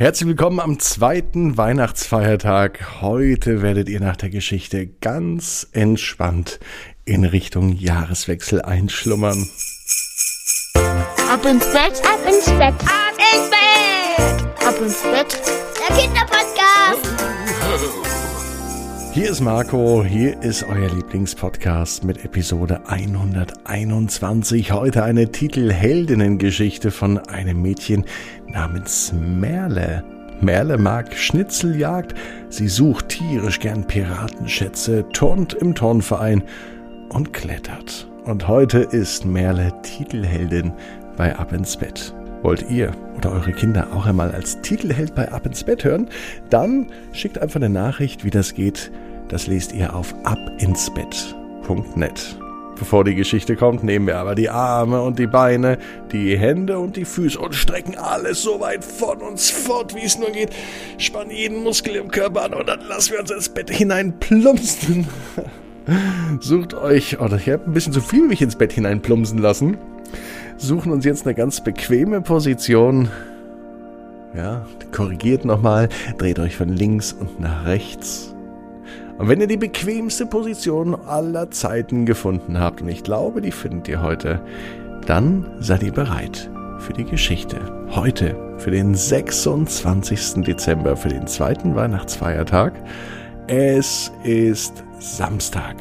Herzlich willkommen am zweiten Weihnachtsfeiertag. Heute werdet ihr nach der Geschichte ganz entspannt in Richtung Jahreswechsel einschlummern. Ab ins Bett, ab ins Bett, ab ins Bett, ab ins Bett. Der Kinderpodcast. Hier ist Marco, hier ist euer Lieblingspodcast mit Episode 121. Heute eine Titelheldinnengeschichte von einem Mädchen namens Merle. Merle mag Schnitzeljagd, sie sucht tierisch gern Piratenschätze, turnt im Turnverein und klettert. Und heute ist Merle Titelheldin bei Ab ins Bett. Wollt ihr oder eure Kinder auch einmal als Titelheld bei Ab ins Bett hören? Dann schickt einfach eine Nachricht, wie das geht. Das lest ihr auf abinsbett.net. Bevor die Geschichte kommt, nehmen wir aber die Arme und die Beine, die Hände und die Füße und strecken alles so weit von uns fort, wie es nur geht. Spannen jeden Muskel im Körper an und dann lassen wir uns ins Bett hinein plumpsen. Sucht euch, oder ich habe ein bisschen zu viel mich ins Bett hinein plumpsen lassen suchen uns jetzt eine ganz bequeme Position. Ja, korrigiert nochmal, dreht euch von links und nach rechts. Und wenn ihr die bequemste Position aller Zeiten gefunden habt, und ich glaube, die findet ihr heute, dann seid ihr bereit für die Geschichte. Heute, für den 26. Dezember, für den zweiten Weihnachtsfeiertag. Es ist Samstag.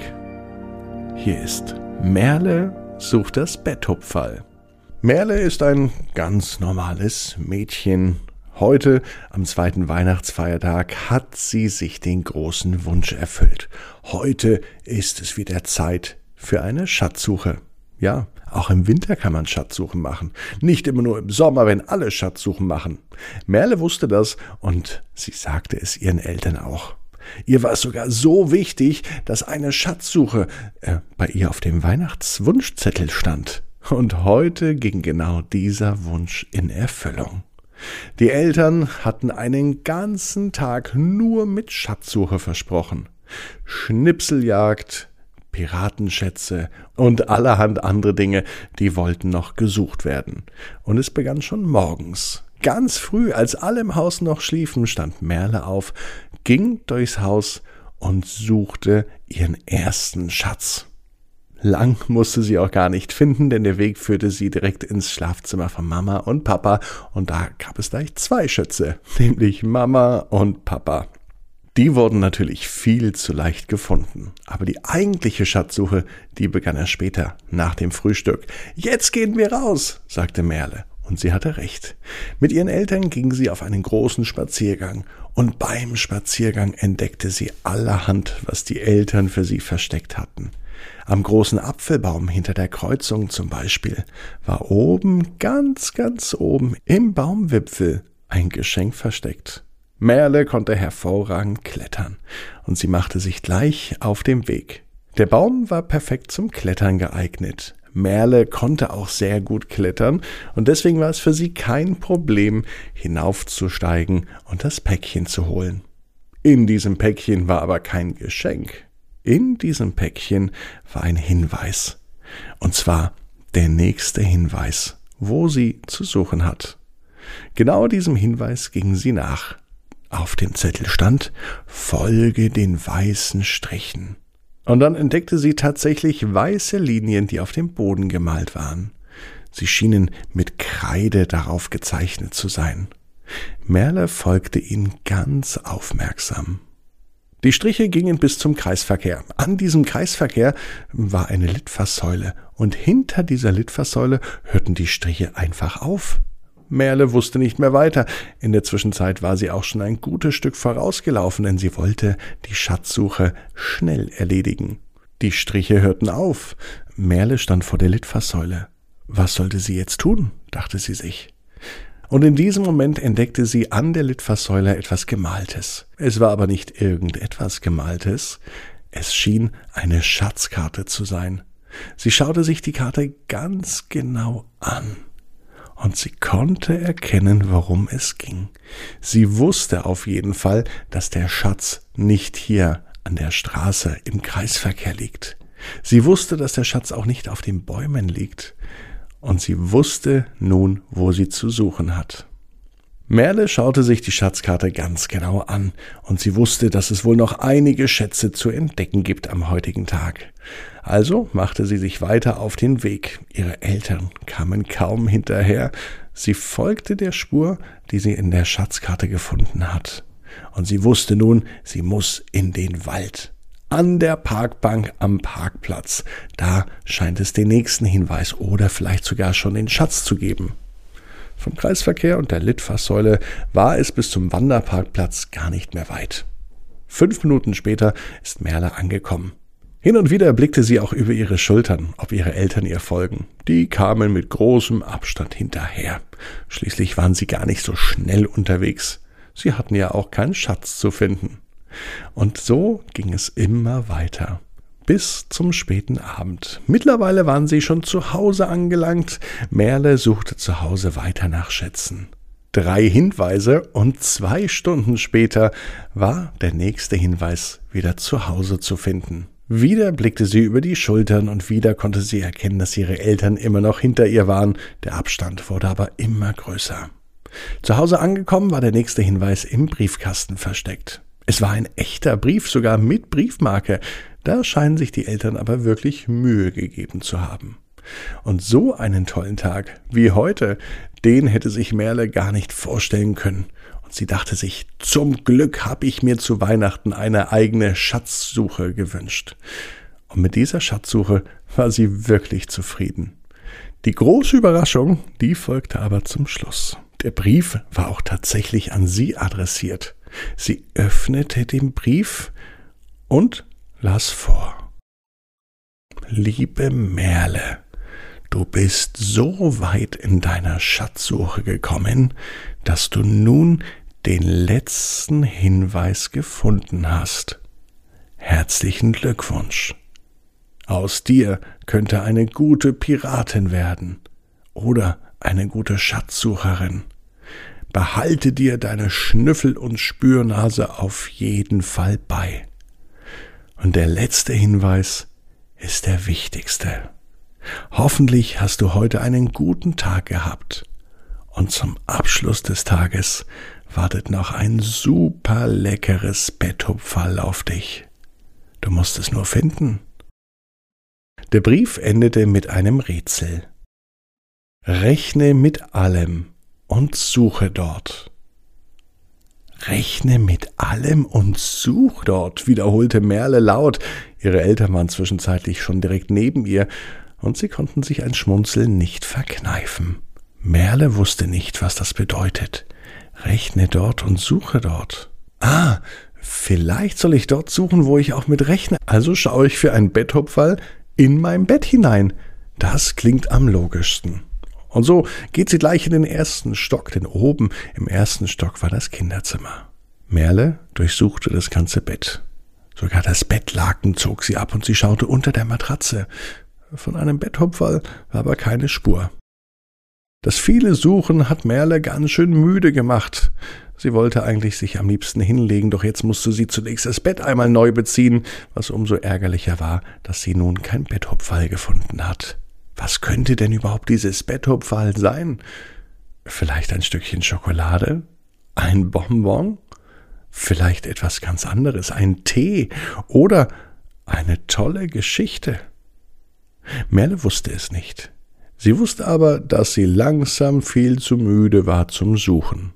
Hier ist Merle sucht das Betthupferl. Merle ist ein ganz normales Mädchen. Heute, am zweiten Weihnachtsfeiertag, hat sie sich den großen Wunsch erfüllt. Heute ist es wieder Zeit für eine Schatzsuche. Ja, auch im Winter kann man Schatzsuchen machen. Nicht immer nur im Sommer, wenn alle Schatzsuchen machen. Merle wusste das und sie sagte es ihren Eltern auch. Ihr war es sogar so wichtig, dass eine Schatzsuche äh, bei ihr auf dem Weihnachtswunschzettel stand. Und heute ging genau dieser Wunsch in Erfüllung. Die Eltern hatten einen ganzen Tag nur mit Schatzsuche versprochen. Schnipseljagd, Piratenschätze und allerhand andere Dinge, die wollten noch gesucht werden. Und es begann schon morgens. Ganz früh, als alle im Haus noch schliefen, stand Merle auf, ging durchs Haus und suchte ihren ersten Schatz. Lang musste sie auch gar nicht finden, denn der Weg führte sie direkt ins Schlafzimmer von Mama und Papa, und da gab es gleich zwei Schätze, nämlich Mama und Papa. Die wurden natürlich viel zu leicht gefunden. Aber die eigentliche Schatzsuche, die begann erst später, nach dem Frühstück. Jetzt gehen wir raus, sagte Merle. Und sie hatte recht. Mit ihren Eltern ging sie auf einen großen Spaziergang, und beim Spaziergang entdeckte sie allerhand, was die Eltern für sie versteckt hatten. Am großen Apfelbaum hinter der Kreuzung zum Beispiel war oben, ganz, ganz oben im Baumwipfel ein Geschenk versteckt. Merle konnte hervorragend klettern, und sie machte sich gleich auf den Weg. Der Baum war perfekt zum Klettern geeignet. Merle konnte auch sehr gut klettern, und deswegen war es für sie kein Problem, hinaufzusteigen und das Päckchen zu holen. In diesem Päckchen war aber kein Geschenk. In diesem Päckchen war ein Hinweis. Und zwar der nächste Hinweis, wo sie zu suchen hat. Genau diesem Hinweis ging sie nach. Auf dem Zettel stand Folge den weißen Strichen. Und dann entdeckte sie tatsächlich weiße Linien, die auf dem Boden gemalt waren. Sie schienen mit Kreide darauf gezeichnet zu sein. Merle folgte ihnen ganz aufmerksam. Die Striche gingen bis zum Kreisverkehr. An diesem Kreisverkehr war eine Litfaßsäule und hinter dieser Litfaßsäule hörten die Striche einfach auf. Merle wusste nicht mehr weiter. In der Zwischenzeit war sie auch schon ein gutes Stück vorausgelaufen, denn sie wollte die Schatzsuche schnell erledigen. Die Striche hörten auf. Merle stand vor der Litfaßsäule. Was sollte sie jetzt tun? dachte sie sich. Und in diesem Moment entdeckte sie an der Litfaßsäule etwas Gemaltes. Es war aber nicht irgendetwas Gemaltes, es schien eine Schatzkarte zu sein. Sie schaute sich die Karte ganz genau an und sie konnte erkennen, worum es ging. Sie wusste auf jeden Fall, dass der Schatz nicht hier an der Straße im Kreisverkehr liegt. Sie wusste, dass der Schatz auch nicht auf den Bäumen liegt und sie wusste nun, wo sie zu suchen hat. Merle schaute sich die Schatzkarte ganz genau an, und sie wusste, dass es wohl noch einige Schätze zu entdecken gibt am heutigen Tag. Also machte sie sich weiter auf den Weg. Ihre Eltern kamen kaum hinterher. Sie folgte der Spur, die sie in der Schatzkarte gefunden hat. Und sie wusste nun, sie muss in den Wald. An der Parkbank am Parkplatz. Da scheint es den nächsten Hinweis oder vielleicht sogar schon den Schatz zu geben. Vom Kreisverkehr und der Litfaßsäule war es bis zum Wanderparkplatz gar nicht mehr weit. Fünf Minuten später ist Merle angekommen. Hin und wieder blickte sie auch über ihre Schultern, ob ihre Eltern ihr folgen. Die kamen mit großem Abstand hinterher. Schließlich waren sie gar nicht so schnell unterwegs. Sie hatten ja auch keinen Schatz zu finden. Und so ging es immer weiter bis zum späten Abend. Mittlerweile waren sie schon zu Hause angelangt. Merle suchte zu Hause weiter nach Schätzen. Drei Hinweise und zwei Stunden später war der nächste Hinweis wieder zu Hause zu finden. Wieder blickte sie über die Schultern und wieder konnte sie erkennen, dass ihre Eltern immer noch hinter ihr waren. Der Abstand wurde aber immer größer. Zu Hause angekommen war der nächste Hinweis im Briefkasten versteckt. Es war ein echter Brief, sogar mit Briefmarke. Da scheinen sich die Eltern aber wirklich Mühe gegeben zu haben. Und so einen tollen Tag wie heute, den hätte sich Merle gar nicht vorstellen können. Und sie dachte sich, zum Glück habe ich mir zu Weihnachten eine eigene Schatzsuche gewünscht. Und mit dieser Schatzsuche war sie wirklich zufrieden. Die große Überraschung, die folgte aber zum Schluss. Der Brief war auch tatsächlich an sie adressiert. Sie öffnete den Brief und las vor. Liebe Merle, du bist so weit in deiner Schatzsuche gekommen, dass du nun den letzten Hinweis gefunden hast. Herzlichen Glückwunsch. Aus dir könnte eine gute Piratin werden oder eine gute Schatzsucherin. Behalte dir deine Schnüffel- und Spürnase auf jeden Fall bei. Und der letzte Hinweis ist der wichtigste. Hoffentlich hast du heute einen guten Tag gehabt. Und zum Abschluss des Tages wartet noch ein super leckeres Betthupferl auf dich. Du musst es nur finden. Der Brief endete mit einem Rätsel. Rechne mit allem und suche dort. Rechne mit allem und such dort, wiederholte Merle laut. Ihre Eltern waren zwischenzeitlich schon direkt neben ihr, und sie konnten sich ein Schmunzeln nicht verkneifen. Merle wusste nicht, was das bedeutet. Rechne dort und suche dort. Ah, vielleicht soll ich dort suchen, wo ich auch mit rechne. Also schaue ich für einen Betthupferl in mein Bett hinein. Das klingt am logischsten. Und so geht sie gleich in den ersten Stock, denn oben im ersten Stock war das Kinderzimmer. Merle durchsuchte das ganze Bett. Sogar das Bettlaken zog sie ab und sie schaute unter der Matratze. Von einem Betthupferl war aber keine Spur. Das viele Suchen hat Merle ganz schön müde gemacht. Sie wollte eigentlich sich am liebsten hinlegen, doch jetzt musste sie zunächst das Bett einmal neu beziehen, was umso ärgerlicher war, dass sie nun kein Betthupferl gefunden hat. Was könnte denn überhaupt dieses Betthupferl sein? Vielleicht ein Stückchen Schokolade? Ein Bonbon? Vielleicht etwas ganz anderes, ein Tee oder eine tolle Geschichte? Merle wusste es nicht. Sie wusste aber, dass sie langsam viel zu müde war zum Suchen.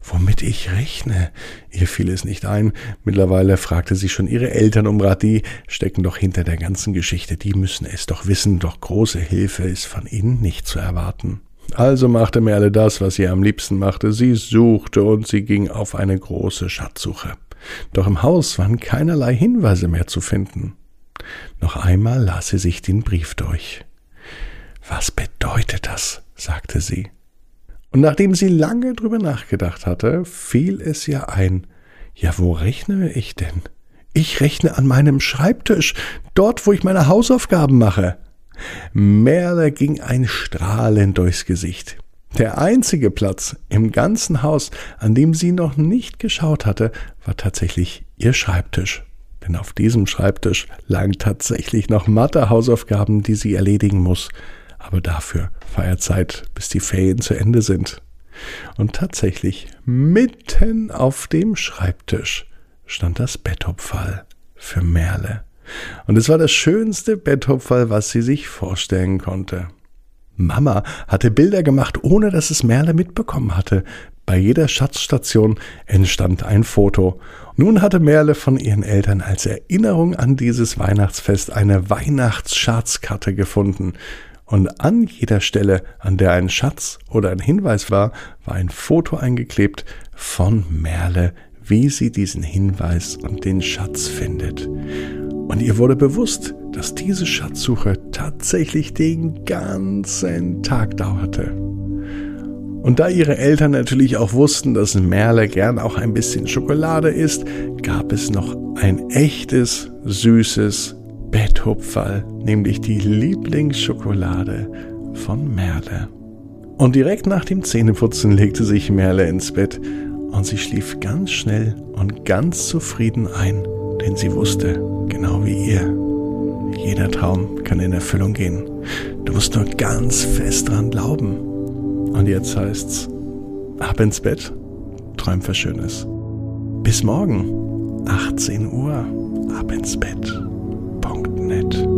Womit ich rechne? Ihr fiel es nicht ein. Mittlerweile fragte sie schon ihre Eltern um Rat, die stecken doch hinter der ganzen Geschichte, die müssen es doch wissen, doch große Hilfe ist von ihnen nicht zu erwarten. Also machte Merle das, was sie am liebsten machte. Sie suchte und sie ging auf eine große Schatzsuche. Doch im Haus waren keinerlei Hinweise mehr zu finden. Noch einmal las sie sich den Brief durch. Was bedeutet das? sagte sie. Und nachdem sie lange drüber nachgedacht hatte, fiel es ihr ein, ja, wo rechne ich denn? Ich rechne an meinem Schreibtisch, dort, wo ich meine Hausaufgaben mache. Merle ging ein Strahlen durchs Gesicht. Der einzige Platz im ganzen Haus, an dem sie noch nicht geschaut hatte, war tatsächlich ihr Schreibtisch. Denn auf diesem Schreibtisch lagen tatsächlich noch Mathe-Hausaufgaben, die sie erledigen muss aber dafür Feierzeit, bis die Ferien zu Ende sind. Und tatsächlich mitten auf dem Schreibtisch stand das Betthupferl für Merle. Und es war das schönste Betthupferl, was sie sich vorstellen konnte. Mama hatte Bilder gemacht, ohne dass es Merle mitbekommen hatte. Bei jeder Schatzstation entstand ein Foto. Nun hatte Merle von ihren Eltern als Erinnerung an dieses Weihnachtsfest eine Weihnachtsschatzkarte gefunden. Und an jeder Stelle, an der ein Schatz oder ein Hinweis war, war ein Foto eingeklebt von Merle, wie sie diesen Hinweis und den Schatz findet. Und ihr wurde bewusst, dass diese Schatzsuche tatsächlich den ganzen Tag dauerte. Und da ihre Eltern natürlich auch wussten, dass Merle gern auch ein bisschen Schokolade isst, gab es noch ein echtes, süßes Betthupferl, nämlich die Lieblingsschokolade von Merle. Und direkt nach dem Zähneputzen legte sich Merle ins Bett und sie schlief ganz schnell und ganz zufrieden ein, denn sie wusste, genau wie ihr, jeder Traum kann in Erfüllung gehen. Du musst nur ganz fest dran glauben. Und jetzt heißt's, ab ins Bett, träum was Schönes. Bis morgen, 18 Uhr, ab ins Bett. Punkt net.